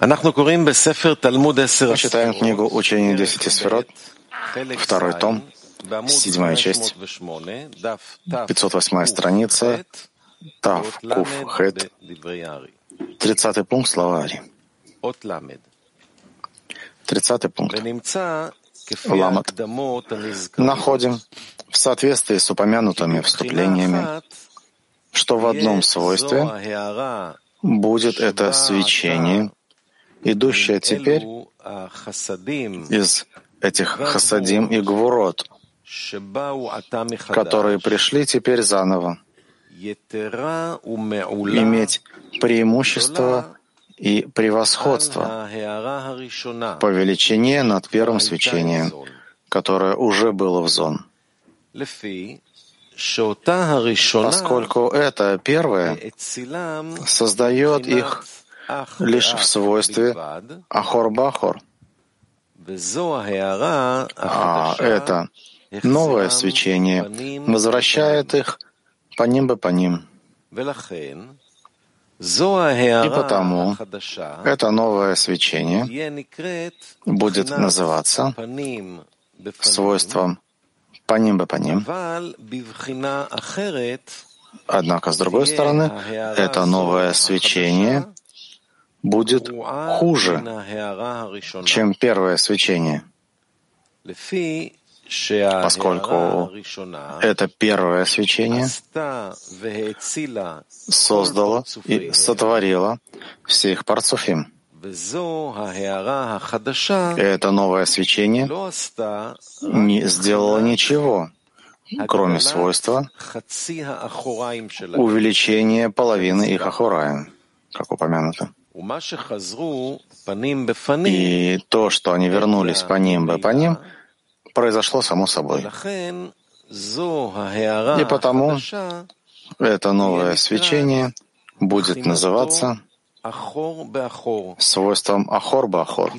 Мы читаем книгу «Учение десяти сферот», второй том, седьмая часть, 508 страница, Тав, Куф, Хет, тридцатый пункт слова Ари. Тридцатый пункт. Ламат. Находим в соответствии с упомянутыми вступлениями, что в одном свойстве будет это свечение, идущее теперь из этих хасадим и гвурот, которые пришли теперь заново, иметь преимущество и превосходство по величине над первым свечением, которое уже было в зон. Поскольку это первое создает их лишь в свойстве Ахор-Бахор. А это новое свечение возвращает их по ним бы по ним. И потому это новое свечение будет называться свойством по ним бы по ним. Однако, с другой стороны, это новое свечение будет хуже, чем первое свечение, поскольку это первое свечение создало и сотворило всех парцуфим. Это новое свечение не сделало ничего, кроме свойства увеличения половины их ахураем, как упомянуто. И то, что они вернулись по ним бы по ним, произошло само собой. И потому это новое свечение будет называться свойством Ахор-Бахор,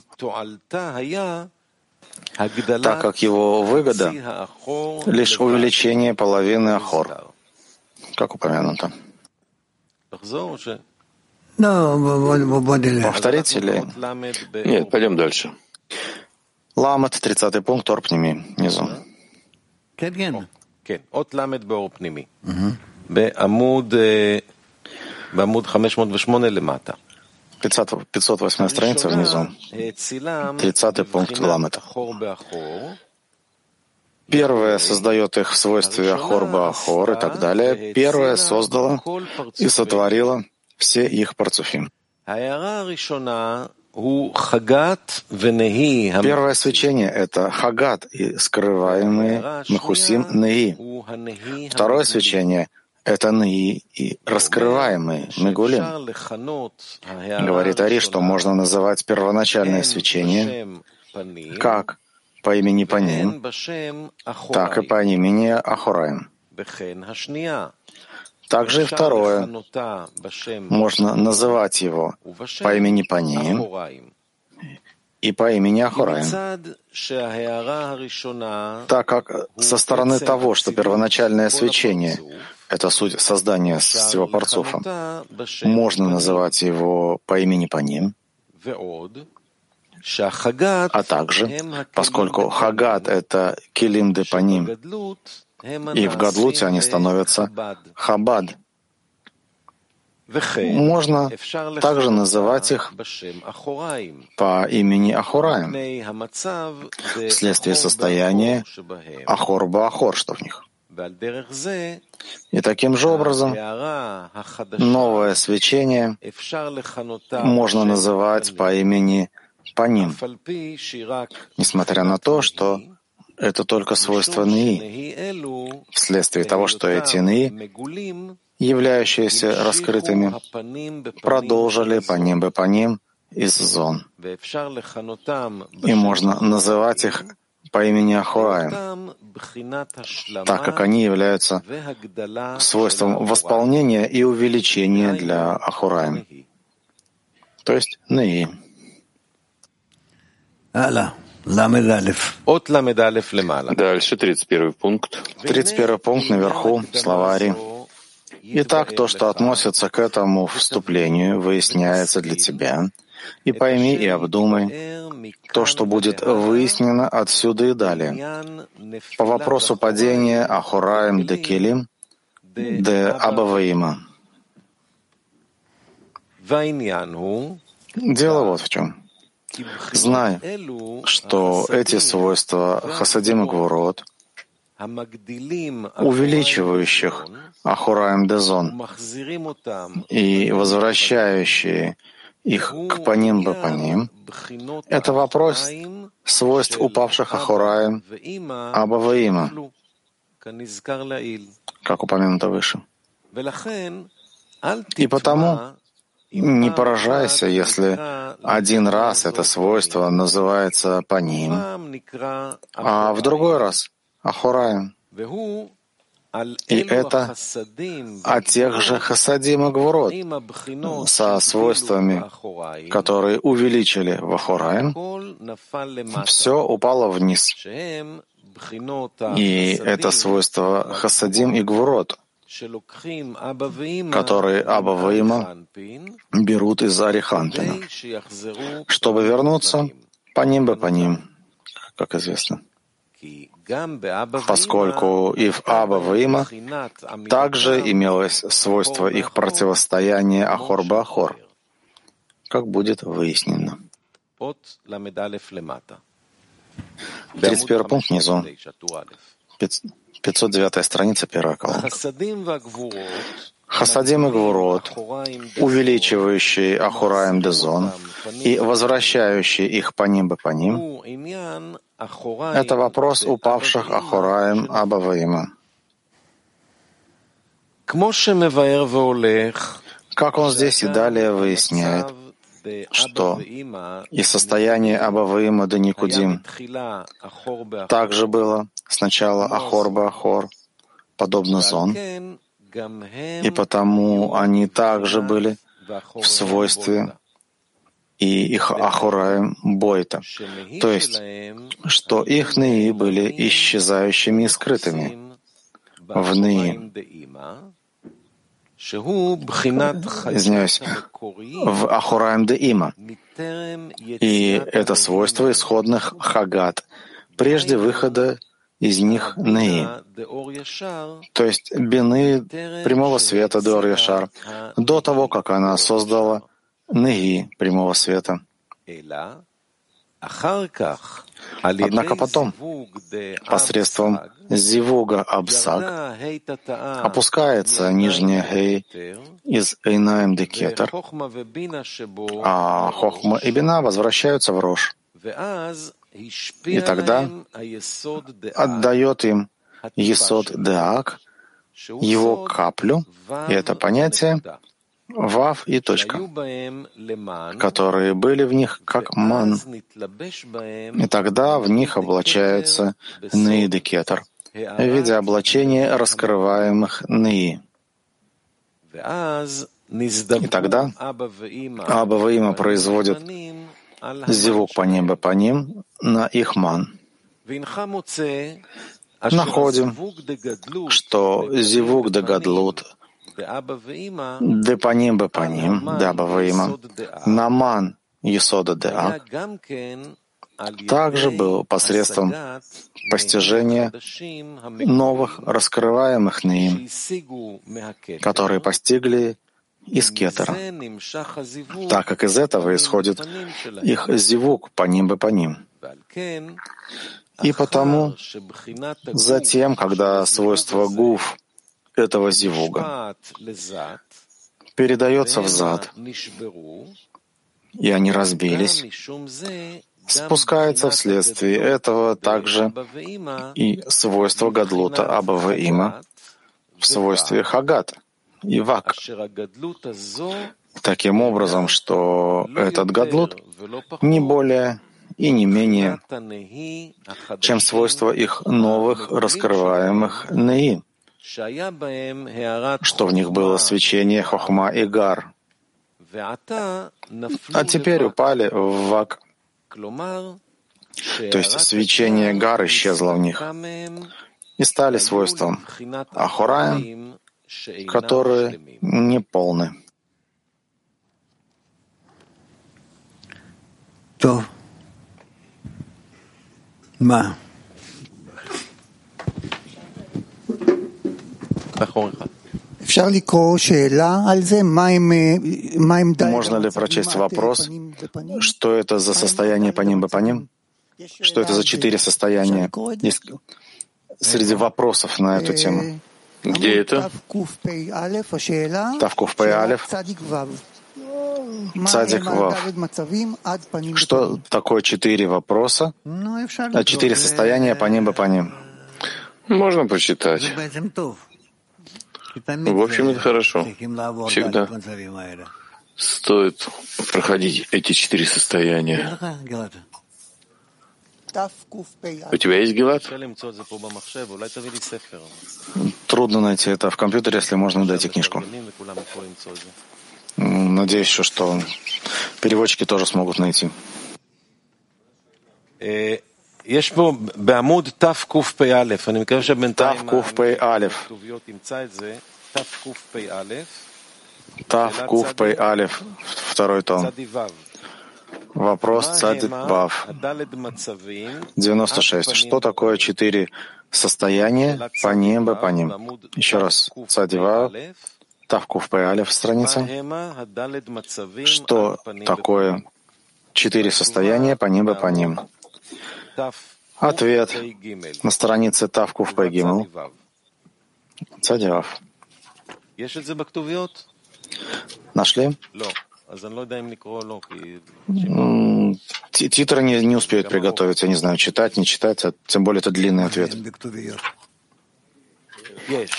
так как его выгода — лишь увеличение половины Ахор, как упомянуто. Повторить или... Нет, пойдем дальше. Ламет, 30 пункт, Орпними, внизу. От Ламет Орпними. Беамуд... Бамуд 508 лемата. 508 страница внизу. Э, 30 пункт Ламета. Первое создает их в свойстве Ахор и так э, далее. Первое создало и сотворило все их парцуфим. Первое свечение — это хагат и скрываемые махусим неи. Второе свечение — это неи и раскрываемые мегулим. Говорит Ари, что можно называть первоначальное свечение как по имени Паним, так и по имени Ахураем. Также и второе. Можно называть его по имени Паним и по имени Ахураим. Так как со стороны того, что первоначальное свечение — это суть создания всего парцуфа, можно называть его по имени Паним, а также, поскольку Хагат — это Килим де Паним, и в Гадлуте они становятся Хабад. Можно также называть их по имени Ахураем, вследствие состояния Ахор-Баахор, что в них. И таким же образом новое свечение можно называть по имени по ним, несмотря на то, что это только свойство НИИ, вследствие того, что эти НИИ, являющиеся раскрытыми, продолжили по ним бы по ним из зон. И можно называть их по имени Ахураем, так как они являются свойством восполнения и увеличения для Ахураем, то есть Неи. Дальше, 31 пункт. 31 пункт наверху, словари. Итак, то, что относится к этому вступлению, выясняется для тебя, И пойми и обдумай то, что будет выяснено отсюда и далее. По вопросу падения Ахураем де Келим де Абаваима. Дело вот в чем. Знай, что эти свойства Хасадим и Гвурот, увеличивающих Ахураем Дезон и возвращающие их к паним бапаним, это вопрос свойств упавших Ахураем Абаваима, как упомянуто выше. И потому не поражайся, если один раз это свойство называется паним, а в другой раз — ахураем. И это о тех же хасадим и гвурот, со свойствами, которые увеличили в Ахураем, все упало вниз. И это свойство хасадим и гвурот, которые Абаваима берут из Ариханпина, чтобы вернуться по ним бы по ним, как известно. Поскольку и в Абаваима также имелось свойство их противостояния Ахор-Бахор, как будет выяснено. 31 пункт внизу. 509 страница, первая колонка. Хасадим и Гвурот, увеличивающие Ахураем Дезон и возвращающие их по ним бы по ним, это вопрос упавших Ахураем Абаваима. Как он здесь и далее выясняет, что? и состояние Абаваима до Никудим. Также было. Сначала Ахор Ахор, подобно Зон, и потому они также были в свойстве и их Ахураем Бойта, то есть, что их Ныи были исчезающими и скрытыми. В Ныи, извиняюсь, в Ахураем де Има. И это свойство исходных хагат, прежде выхода из них Неи, то есть бины прямого света Деор Яшар, до того, как она создала Неи прямого света. Однако потом, посредством зивуга абсак, опускается нижняя гей из эйнаем декетер, а хохма и бина возвращаются в рожь. И тогда отдает им Есод Деак, его каплю, и это понятие Вав и точка, которые были в них как ман. И тогда в них облачается Нейдекетер в виде облачения раскрываемых Неи. И тогда Абаваима производят зевук по небу по ним на их ман. Находим, что зевук де гадлут Де по ним бы по ним, да Баваима, Наман Есода Деа, также был посредством постижения новых раскрываемых Наим, которые постигли из кетера, так как из этого исходит их зивук по ним бы по ним. И потому, затем, когда свойство гуф этого зивуга передается в зад, и они разбились, спускается вследствие этого также и свойство Гадлута Абаваима в свойстве Хагата и Вак. Таким образом, что этот Гадлут не более и не менее, чем свойство их новых раскрываемых Неи, что в них было свечение Хохма и Гар, а теперь упали в Вак. То есть свечение Гар исчезло в них и стали свойством Ахураем, которые не полны. То. Ма. Можно ли прочесть вопрос, что это за состояние по ним бы по ним? Что это за четыре состояния? Есть среди вопросов на эту тему. Где это? Тавкув Пей Алев. Цадик Вав. Что такое четыре вопроса? А четыре состояния по ним бы по ним. Можно почитать. В общем, это хорошо. Всегда стоит проходить эти четыре состояния. У тебя есть Гелат? Трудно найти это в компьютере, если можно, дайте книжку. Надеюсь еще, что переводчики тоже смогут найти. יש פה בעמוד תקפ"א, אני מקווה שבינתיים תקפ"א. ימצא את זה, תקפ"א. תקפ"א, второй том. Вопрос Цадик Бав. 96. Что такое четыре состояния по ним бы по ним? Еще раз. Цадик Бав. Тавкув Алиф страница. Что такое четыре состояния по ним бы по ним? Ответ на странице Тавкув Гимл. Цадивав. Нашли? Титры не, не успеют приготовиться, я не знаю, читать, не читать, а тем более это длинный ответ.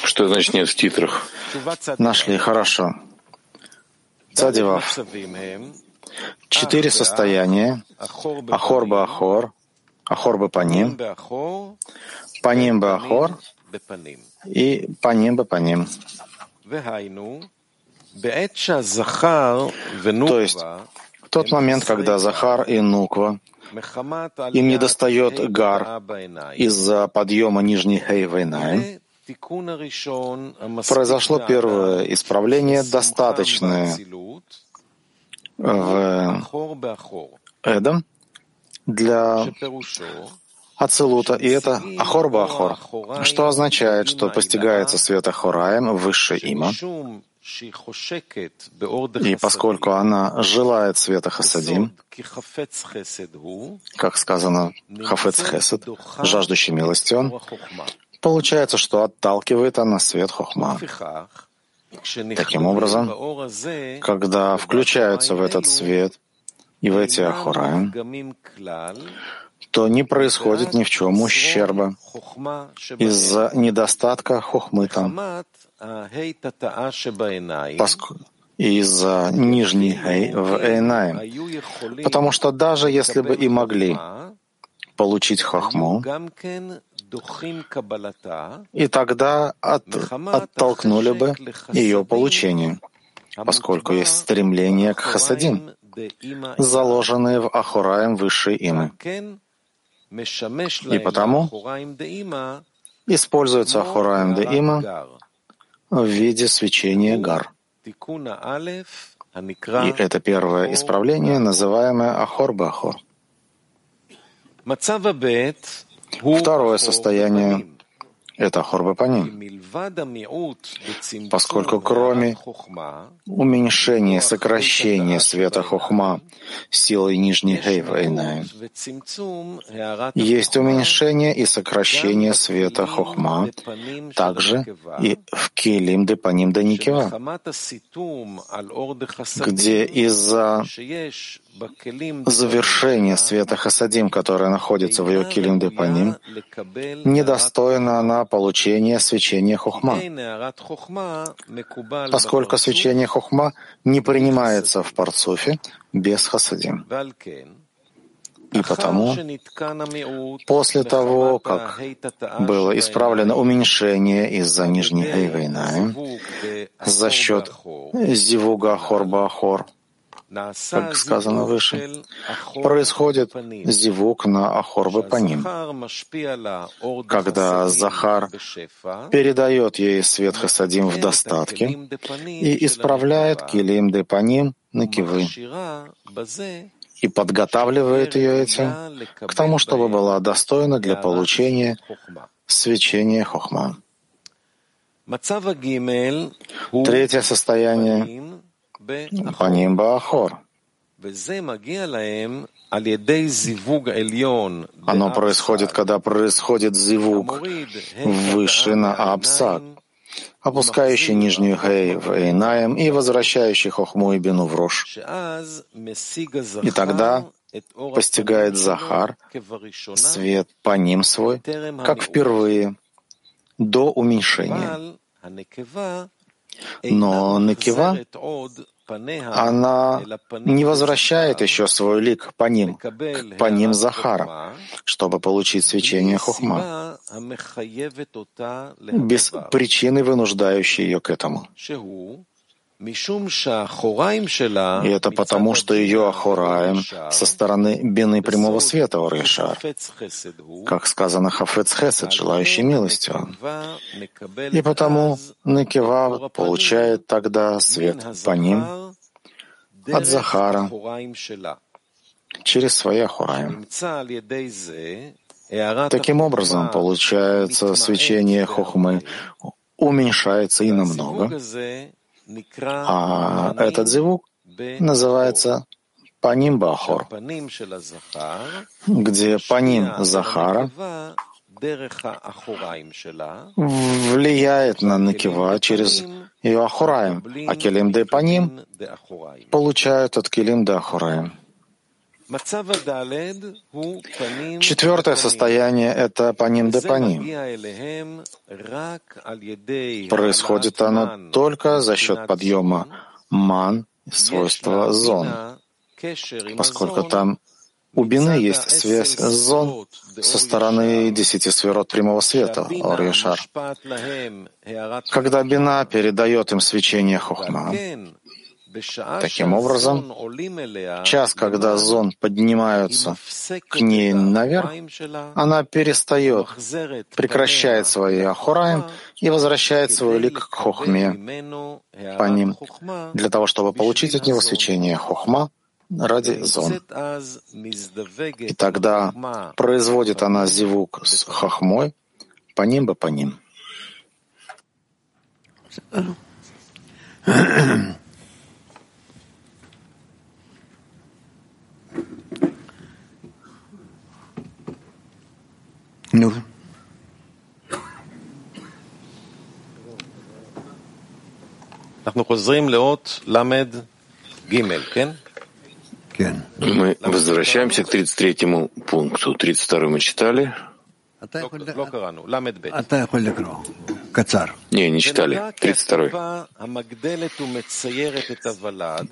Что значит нет в титрах? Нашли, хорошо. Цадивав. Четыре состояния. Ахор бы ахор, ахор бы по ним, по ним бы ахор. И по ним бы по ним. То есть в тот момент, когда Захар и Нуква им не достает гар из-за подъема нижней Хейвейнаем, произошло первое исправление, достаточное в Эдом для Ацелута, и это Ахорба Ахор, что означает, что постигается свет Ахораем, высшее има, и поскольку она желает света Хасадим, как сказано Хафец Хесед, жаждущий милости он, получается, что отталкивает она свет Хохма. Таким образом, когда включаются в этот свет и в эти Ахураем, то не происходит ни в чем ущерба из-за недостатка хохмы там. Из-за нижней хей в Эйнаем. Потому что даже если бы и могли получить хохму, и тогда от, оттолкнули бы ее получение, поскольку есть стремление к хасадим, заложенные в Ахураем высшей имы. И потому используется Ахураем де Има в виде свечения гар. И это первое исправление, называемое Ахор-Бахор. Второе состояние это хорбапаним, поскольку кроме уменьшения, сокращения света хохма силой нижней хейвейна, есть уменьшение и сокращение света хохма также и в келим депаним даникива, где из-за завершения света хасадим, которое находится в ее килим депаним, недостойна она получения свечения хухма, поскольку свечение хухма не принимается в парцуфе без хасадим. И потому, после того, как было исправлено уменьшение из-за нижней Эйвейна за счет Зивуга Хорба Хор, как сказано выше, происходит зивук на Ахорбы по ним, когда Захар передает ей свет Хасадим в достатке и исправляет Килим де Паним на Кивы. и подготавливает ее этим к тому, чтобы была достойна для получения свечения хохма. Третье состояние — паним баахор. Оно происходит, когда происходит зивук выше на абсак, опускающий нижнюю хей в эйнаем и возвращающий хохму и бину в рожь. И тогда постигает Захар свет по ним свой, как впервые, до уменьшения. Но Некива она не возвращает еще свой лик по ним, по ним Захара, чтобы получить свечение Хухма, без причины, вынуждающей ее к этому. И это потому, что ее Ахураем со стороны бины прямого света Оришар, как сказано Хафец Хесед, желающий милостью. И потому Некива получает тогда свет по ним от Захара через свои Ахураем. Таким образом, получается, свечение Хохмы уменьшается и намного, а этот звук называется Паним Бахор, где Паним Захара влияет на Накива через ее Ахураем, а Келим де Паним получают от Келим де Ахураем. Четвертое состояние — это паним де паним. Происходит оно только за счет подъема ман, свойства зон, поскольку там у Бины есть связь с зон со стороны десяти сферот прямого света, Ор-Яшар. Когда Бина передает им свечение Хохма, Таким образом, час, когда зон поднимаются к ней наверх, она перестает, прекращает свои ахураем и возвращает свой лик к хохме. по ним, для того, чтобы получить от него свечение хохма ради зон. И тогда производит она зивук с хохмой по ним бы по ним. Ну. Мы возвращаемся к 33-му пункту. 32-й мы читали. Не, не читали. 32.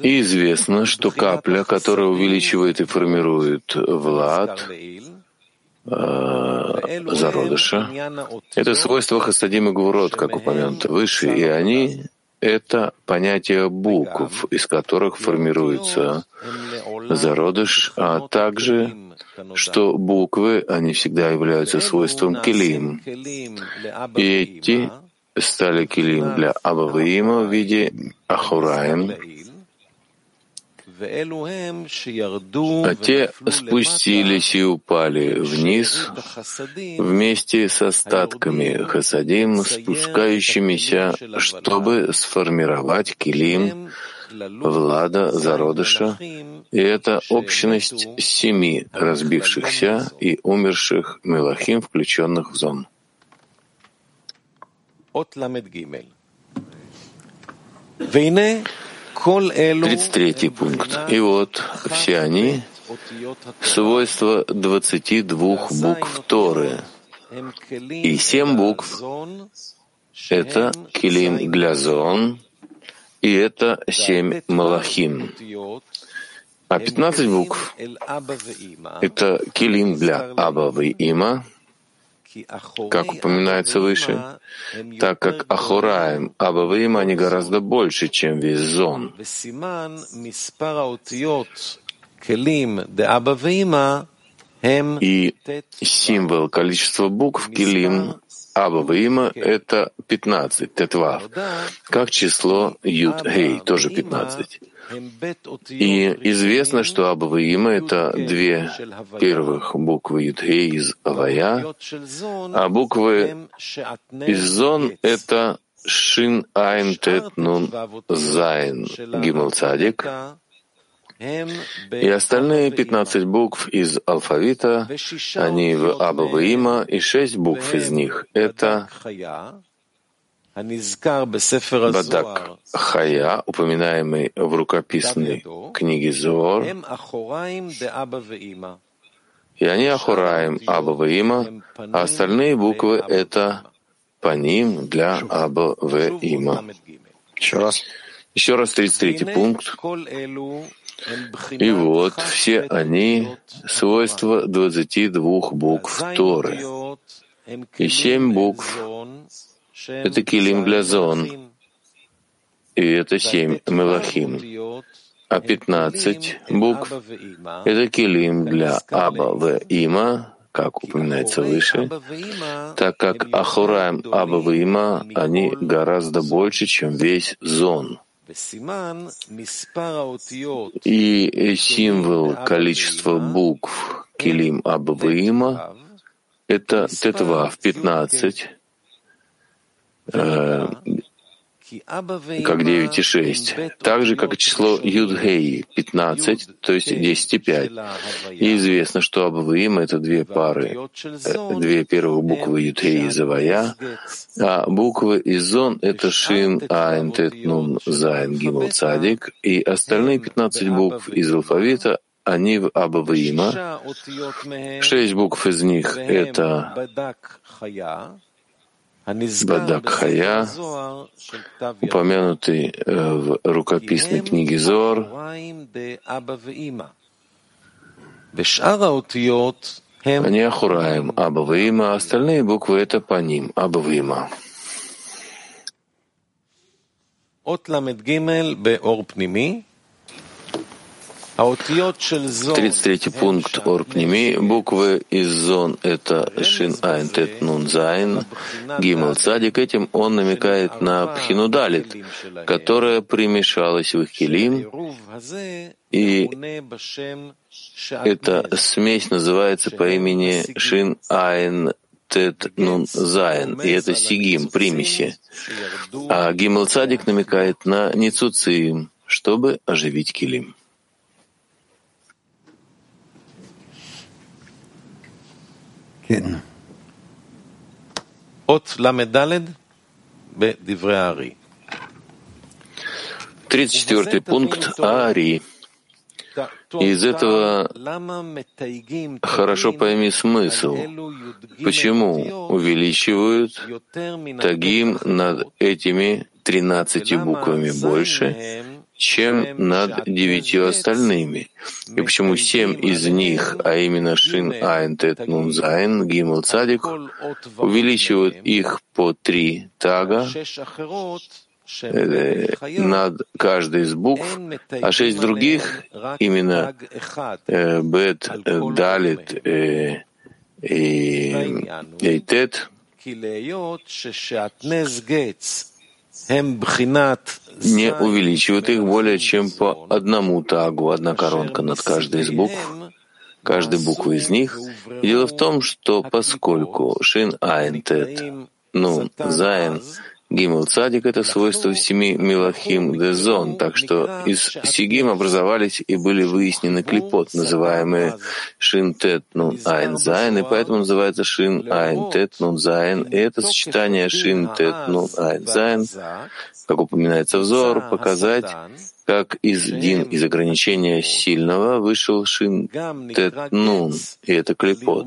И известно, что капля, которая увеличивает и формирует влад, зародыша. Это свойство Хасадим и Гвурот, как упомянуто выше, и они — это понятие букв, из которых формируется зародыш, а также что буквы, они всегда являются свойством килим. И эти стали килим для Абаваима в виде Ахураем, а те спустились и упали вниз вместе с остатками хасадим, спускающимися, чтобы сформировать килим, Влада, зародыша, и это общность семи разбившихся и умерших мелахим, включенных в зон. 33 пункт. И вот все они — свойства 22 букв Торы. И семь букв — это килим для зон, и это семь малахим. А 15 букв — это килим для Аба и Има — как упоминается выше, так как Ахураем, Абаваим, они гораздо больше, чем весь зон. И символ количества букв Килим Абаваима — это 15, тетвав, как число Юд-Гей, тоже 15. И известно, что Абаваима — это две первых буквы Юд-Гей из Авая, а буквы из Зон — это Шин Айн Тет Нун Зайн Гимл Цадик, и остальные 15 букв из алфавита, они в Аба Има, и шесть букв из них — это Бадак Хая, упоминаемый в рукописной книге Зор, и они Ахураем Аба Има, а остальные буквы — это по ним для Аба Има. Еще раз. Еще раз 33 пункт. И вот все они — свойства 22 букв Торы. И семь букв — это килим для зон, и это семь мелахим. А пятнадцать букв — это килим для Аба в Има, как упоминается выше, так как Ахураем Аба в Има, они гораздо больше, чем весь зон. И символ количества букв Килим Абаваима — это Тетва в 15, э, как 9 и 6, так же, как и число Юдгей, 15, то есть 10 и 5. И известно, что Абаваим — это две пары, э, две первых буквы Юдгей и Завая, а буквы из Зон — это Шин, Айн, Тет, Нун, Зайн, Гимл, Цадик, и остальные 15 букв из алфавита они в Абаваима. Шесть букв из них — это Бадак Хая, упомянутый э, в рукописной книге Зор, они Ахураем, Абавима, а остальные буквы — это по ним, Абавима. От ламет гимел 33 пункт Орпними. Буквы из зон — это Шин Айн Тет Нун Зайн, Гимл Цадик. Этим он намекает на Пхинудалит, которая примешалась в их килим, и эта смесь называется по имени Шин Айн Тет Нун Зайн, и это Сигим, примеси. А Гимл Цадик намекает на Ницуцим, чтобы оживить килим. От Ламедалед Б. Дивреари. 34 пункт Ари. Из этого хорошо пойми смысл, почему увеличивают тагим над этими 13 буквами больше, чем над девятью остальными. И почему семь из них, а именно Шин, Айн, Тет, Нун, Зайн, Гимл, Цадик, увеличивают их по три тага э, над каждой из букв, а шесть других, именно э, Бет, э, Далит э, и Эйтет, не увеличивают их более чем по одному тагу, одна коронка над каждой из букв, каждой буквы из них. И дело в том, что поскольку Шин Айн Тет, ну, Зайн, Гимл Цадик — это свойство семи Милахим Дезон, так что из Сигим образовались и были выяснены клипот, называемые Шин Тет Нун Айн Зайн, и поэтому называется Шин Айн Тет Нун Зайн. И это сочетание Шин Тет Нун Айн Зайн, как упоминается взор, показать, как из дин из ограничения сильного вышел шин тет нун, и это клепот.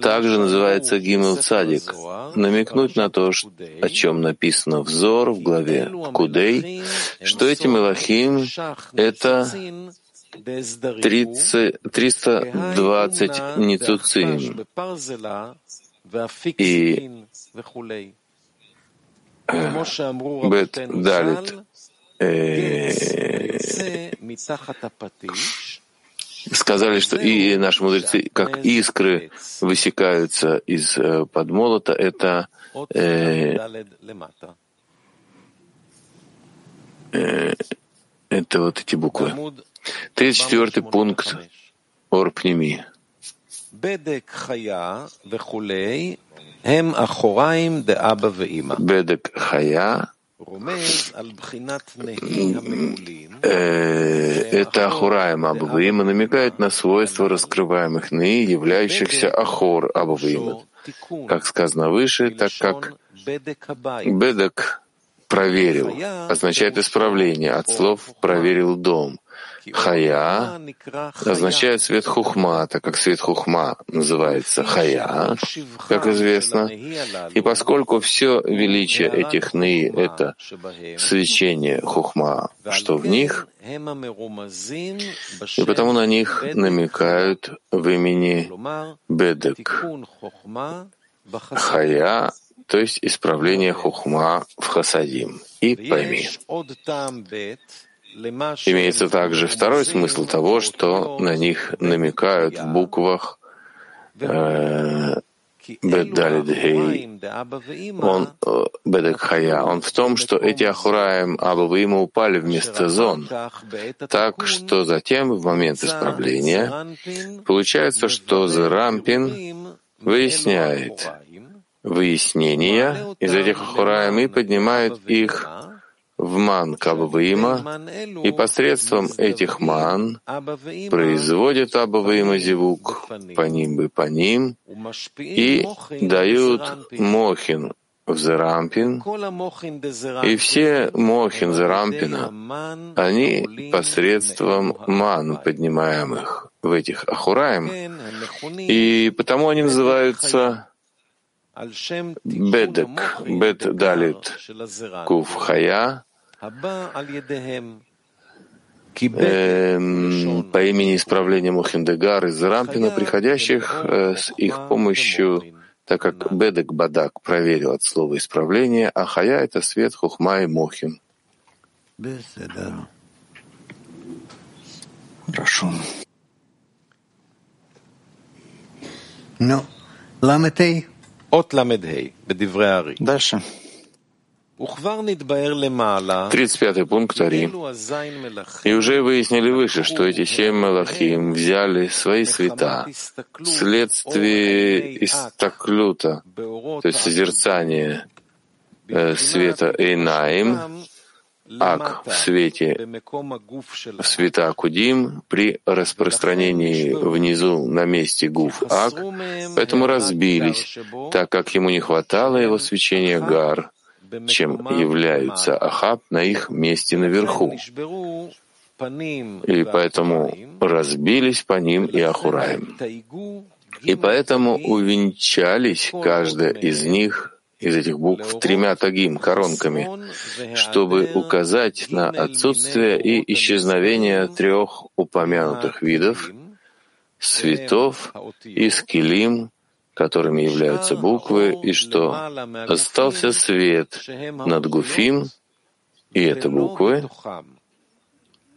Также называется гимел цадик. Намекнуть на то, о чем написано взор в главе Кудей, что эти мелахим — это 30, 320 ницуцим. И Бет Далит сказали, что и наши мудрецы, как искры, высекаются из э, под молота, это Э, э, это вот эти буквы. 34 пункт Орпними. Бедек хая это Ахураем Абаваима намекает на свойства раскрываемых ны, являющихся Ахор Абаваима. Как сказано выше, так как Бедек проверил означает исправление от слов «проверил дом». Хая означает свет хухма, так как свет хухма называется хая, как известно. И поскольку все величие этих ны — это свечение хухма, что в них, и потому на них намекают в имени Бедек. Хая, то есть исправление хухма в хасадим. И пойми. Имеется также второй смысл того, что на них намекают в буквах э. Он, э, Бедекхая, он в том, что эти Ахураем Абаваима упали вместо зон, так что затем, в момент исправления, получается, что Зерампин выясняет выяснения из этих Ахураем и поднимает их в ман Кабаваима, и посредством этих ман производят Абаваима зевук по ним бы по ним и дают мохин в Зерампин, и все мохин Зерампина, они посредством ман, поднимаемых в этих Ахураем, и потому они называются Бедек, Бет Далит, Кув Хая, по имени исправления Мухиндегар из Рампина, приходящих э, с их помощью, так как Бедек Бадак проверил от слова исправления, а Хая — это свет Хухма и Мохин. Хорошо. Ну, Ламетей. От Ламедхей, Дальше. 35 пункт Ари. И уже выяснили выше, что эти семь Малахим взяли свои света вследствие истаклюта, то есть созерцания э, света Эйнаим, Ак в свете в света Кудим при распространении внизу на месте Гуф Ак, поэтому разбились, так как ему не хватало его свечения Гар, чем являются Ахаб на их месте наверху. И поэтому разбились по ним и Ахураем. И поэтому увенчались каждая из них из этих букв тремя тагим, коронками, чтобы указать на отсутствие и исчезновение трех упомянутых видов — светов и скилим, которыми являются буквы, и что остался свет над Гуфим, и это буквы,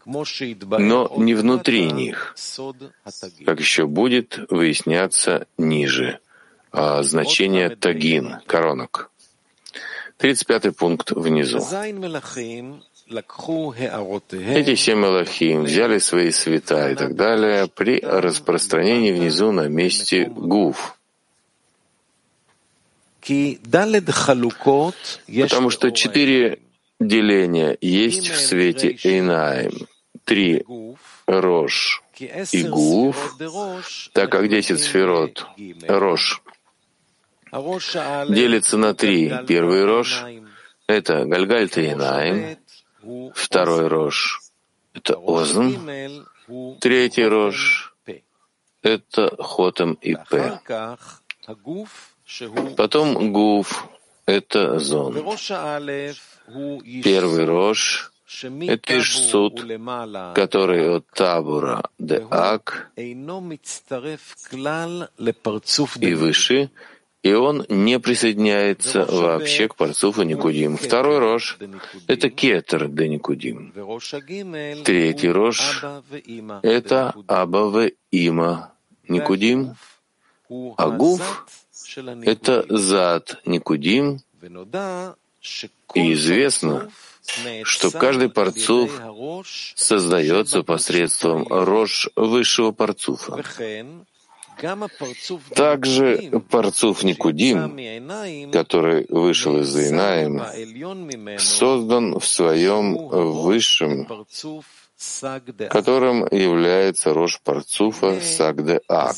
но не внутри них, как еще будет выясняться ниже, а значение тагин, коронок. 35 пункт внизу. Эти семь Малахим взяли свои света и так далее при распространении внизу на месте гуф. Потому что четыре деления есть в свете Эйнаим. Три — Рош и Гуф, так как десять сферот — Рош делится на три. Первый Рош — это Гальгальт и Инаим, второй Рош — это Озн, третий Рош — это Хотам и П. Потом гуф — это зон. Первый рож — это Ишсуд, который от табура де ак. И выше, и он не присоединяется вообще к парцуфу Никудим. Второй рож — это кетер де Никудим. Третий рож — это Аба Има Никудим, а гуф — это зад Никудим, и известно, что каждый парцуф создается посредством рож высшего парцуфа. Также парцуф Никудим, который вышел из Инаим, создан в своем высшем, которым является рожь парцуфа Сагде Ак.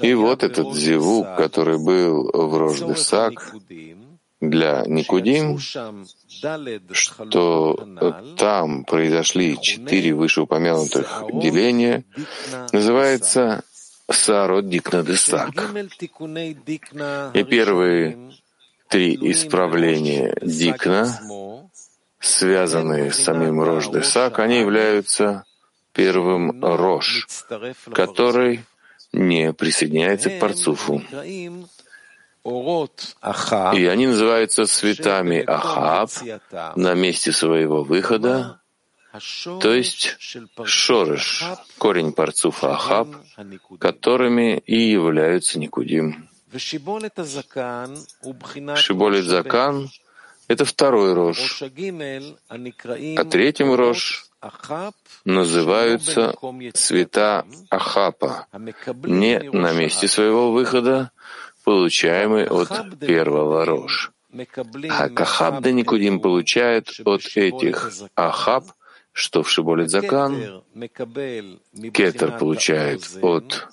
И вот этот зивук, который был в рожде Саг, для Никудим, что там произошли четыре вышеупомянутых деления, называется Саарот Дикна Десак. И первые три исправления Дикна, связанные с самим Рош Десак, они являются первым Рош, который не присоединяется к Парцуфу. И они называются цветами Ахаб на месте своего выхода, то есть шорыш, корень парцуфа Ахаб, которыми и являются Никудим. Шиболет Закан — это второй рож, а третьим рож называются цвета Ахапа, не на месте своего выхода, получаемый от первого рож. А Кахаб да Никудим получает от этих Ахаб, что в Шиболет Закан, Кетер получает от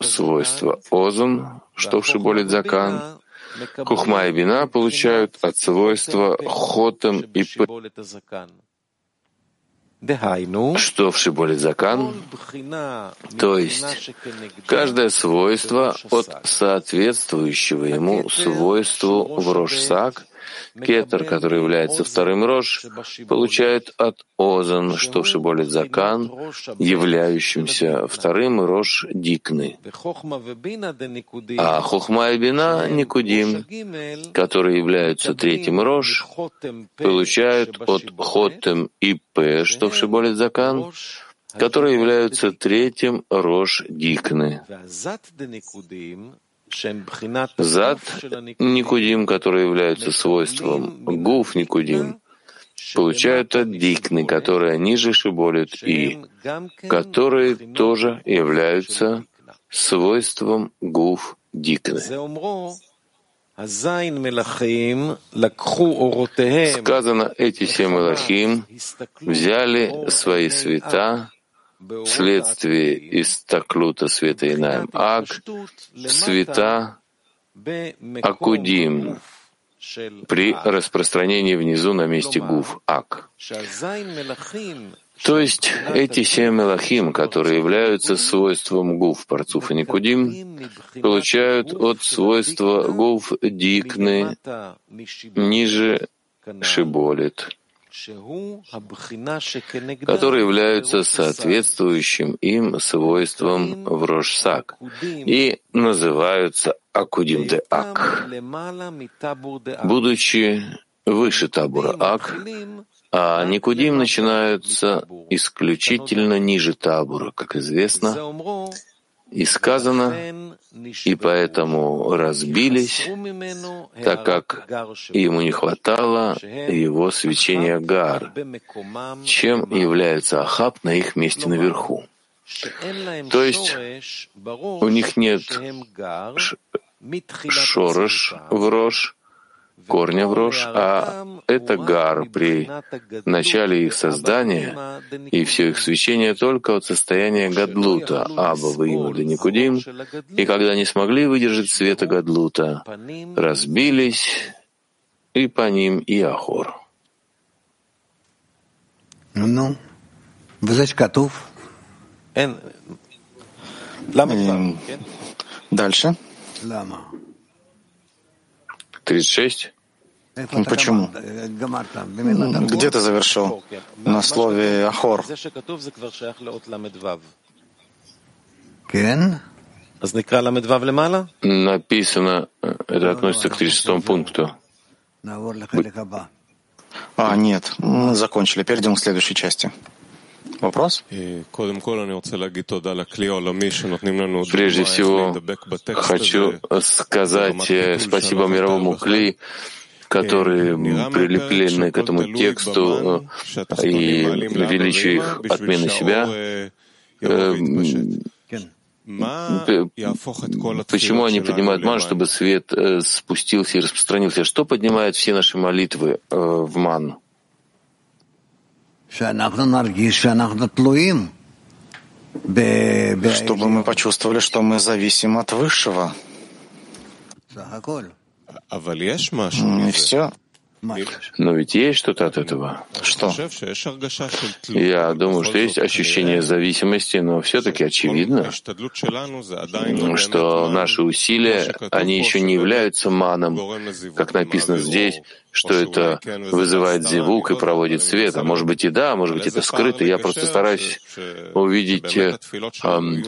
свойства Озон, что в Шиболет Закан, Кухма и Бина получают от свойства Хотем и П что в Шиболе Закан, то есть каждое свойство от соответствующего ему свойству в Рошсак Кетер, который является вторым рож, получает от Озан, что в Шиболит Закан, являющимся вторым рож Дикны. А Хохма и Бина Никудим, которые являются третьим рож, получают от Хотем и П, что в Шиболит Закан, которые являются третьим рож Дикны. Зад Никудим, которые являются свойством Гуф Никудим, получают от Дикны, которые ниже Шиболит И, которые тоже являются свойством Гуф Дикны. Сказано, эти семь Элохим взяли свои света вследствие из таклута света Инаем. Ак, света Акудим при распространении внизу на месте Гуф. Ак. То есть эти семь мелахим, которые являются свойством гуф парцуф и никудим, получают от свойства гуф дикны ниже шиболит которые являются соответствующим им свойством в Рошсак и называются Акудим де Ак. Будучи выше табура Ак, а Никудим начинаются исключительно ниже табура, как известно, и сказано, и поэтому разбились, так как ему не хватало его свечения Гар, чем является Ахаб на их месте наверху. То есть у них нет шорош в рожь, корня в рожь, а это гар при начале их создания и все их свечение только от состояния гадлута, аба выимали никудим, и когда не смогли выдержать света гадлута, разбились и по ним и Ахор. Ну, Дальше. 36. Ну, почему? Где ты завершил? На слове «ахор». Написано, это относится к 36 пункту. А, нет, мы закончили. Перейдем к следующей части. Вопрос? Прежде всего, хочу сказать э, спасибо мировому Кли, которые прилеплены к этому тексту э, и величию их отмены себя. Э, почему они поднимают ман, чтобы свет спустился и распространился? Что поднимает все наши молитвы в ман? Чтобы мы почувствовали, что мы зависим от Высшего. И все. Но ведь есть что-то от этого. Что? Я думаю, что есть ощущение зависимости, но все-таки очевидно, что наши усилия, они еще не являются маном, как написано здесь, что это вызывает зевук и проводит свет. А может быть и да, может быть это скрыто. Я просто стараюсь увидеть, э,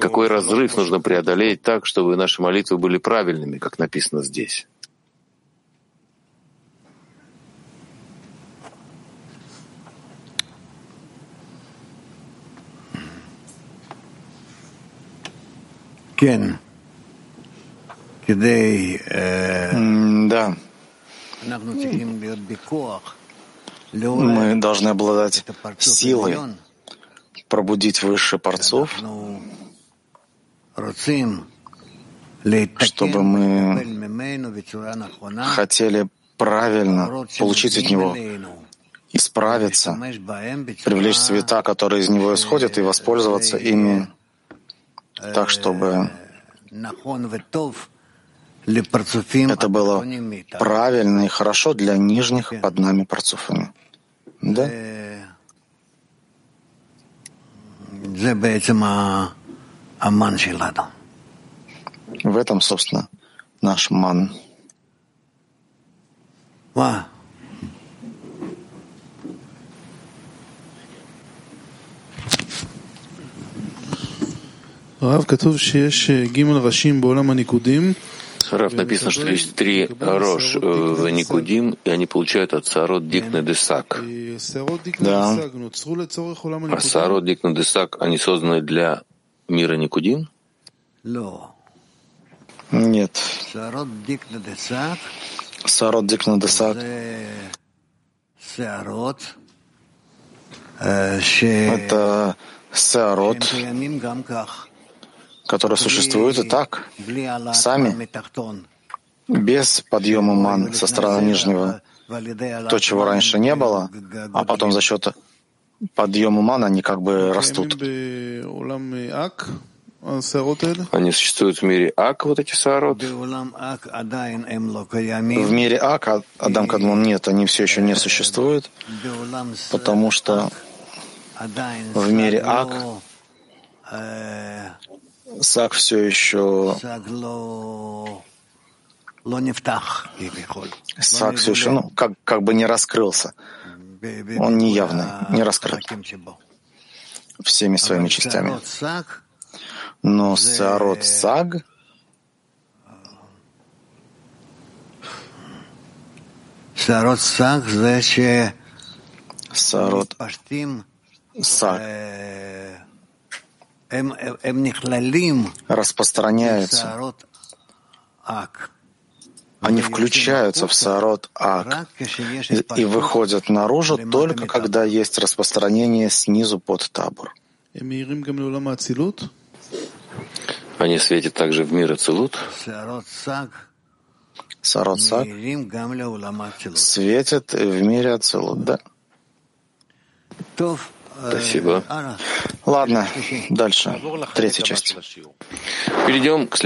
какой разрыв нужно преодолеть так, чтобы наши молитвы были правильными, как написано здесь. Да. Мы должны обладать силой пробудить выше порцов, чтобы мы хотели правильно получить от него, исправиться, привлечь цвета, которые из него исходят, и воспользоваться ими так, чтобы это было правильно и хорошо для нижних под нами парцуфами. Да? В этом, собственно, наш ман. Рав, написано, что есть три Рош в Никудим, и они получают от Сарот Дикна Десак. Да. А Сарот Дикна Десак, они созданы для мира Никудим? Нет. Сарот Дикна Десак это Сарот, которые существуют и так, сами, без подъема ман со стороны нижнего, то, чего раньше не было, а потом за счет подъема ман они как бы растут. Они существуют в мире Ак, вот эти саарот? В мире Ак, а Адам Кадмон нет, они все еще не существуют, потому что в мире Ак Сак все еще... Сак все еще, ну, как, как бы не раскрылся. Он не явно, не раскрыт всеми своими частями. Но Саарот Саг Саарот Саг Саарот Саг распространяются, они включаются в Саарот Ак. И выходят наружу только когда есть распространение снизу под табор. Они светят также в мир Ацилут. Сарот Сак светит в мире Ацилут, да? Спасибо. Ладно, дальше. Третья часть. Перейдем к